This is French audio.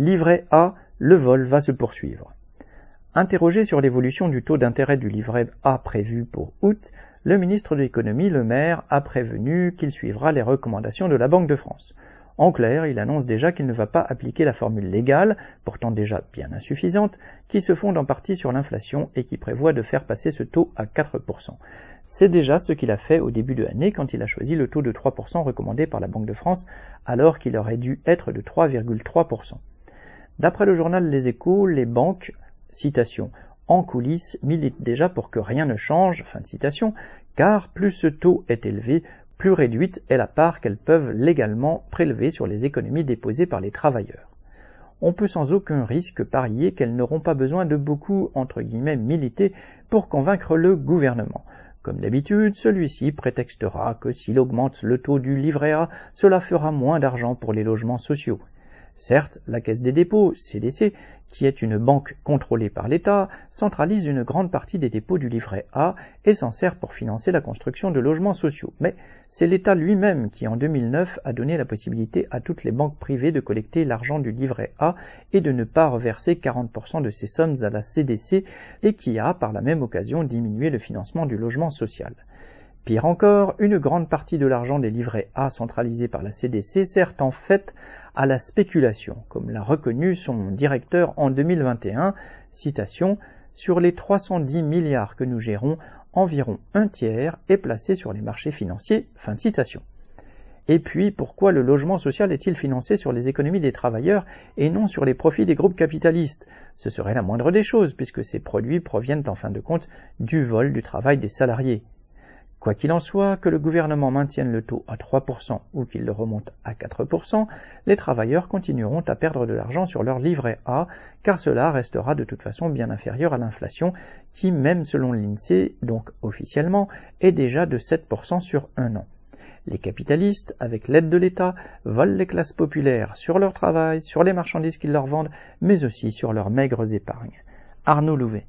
livret A, le vol va se poursuivre. Interrogé sur l'évolution du taux d'intérêt du livret A prévu pour août, le ministre de l'économie, Le Maire, a prévenu qu'il suivra les recommandations de la Banque de France. En clair, il annonce déjà qu'il ne va pas appliquer la formule légale, pourtant déjà bien insuffisante, qui se fonde en partie sur l'inflation et qui prévoit de faire passer ce taux à 4%. C'est déjà ce qu'il a fait au début de l'année quand il a choisi le taux de 3% recommandé par la Banque de France, alors qu'il aurait dû être de 3,3%. D'après le journal Les Échos, les banques, citation, en coulisses militent déjà pour que rien ne change, fin de citation, car plus ce taux est élevé, plus réduite est la part qu'elles peuvent légalement prélever sur les économies déposées par les travailleurs. On peut sans aucun risque parier qu'elles n'auront pas besoin de beaucoup entre guillemets militer pour convaincre le gouvernement. Comme d'habitude, celui-ci prétextera que s'il augmente le taux du livret A, cela fera moins d'argent pour les logements sociaux. Certes, la Caisse des dépôts, CDC, qui est une banque contrôlée par l'État, centralise une grande partie des dépôts du livret A et s'en sert pour financer la construction de logements sociaux. Mais c'est l'État lui-même qui, en 2009, a donné la possibilité à toutes les banques privées de collecter l'argent du livret A et de ne pas reverser 40% de ces sommes à la CDC et qui a, par la même occasion, diminué le financement du logement social. Pire encore, une grande partie de l'argent des livrets A centralisés par la CDC sert en fait à la spéculation, comme l'a reconnu son directeur en 2021, citation, Sur les 310 milliards que nous gérons, environ un tiers est placé sur les marchés financiers. Fin de citation. Et puis, pourquoi le logement social est-il financé sur les économies des travailleurs et non sur les profits des groupes capitalistes? Ce serait la moindre des choses, puisque ces produits proviennent en fin de compte du vol du travail des salariés. Quoi qu'il en soit, que le gouvernement maintienne le taux à 3% ou qu'il le remonte à 4%, les travailleurs continueront à perdre de l'argent sur leur livret A, car cela restera de toute façon bien inférieur à l'inflation, qui, même selon l'INSEE, donc officiellement, est déjà de 7% sur un an. Les capitalistes, avec l'aide de l'État, volent les classes populaires sur leur travail, sur les marchandises qu'ils leur vendent, mais aussi sur leurs maigres épargnes. Arnaud Louvet.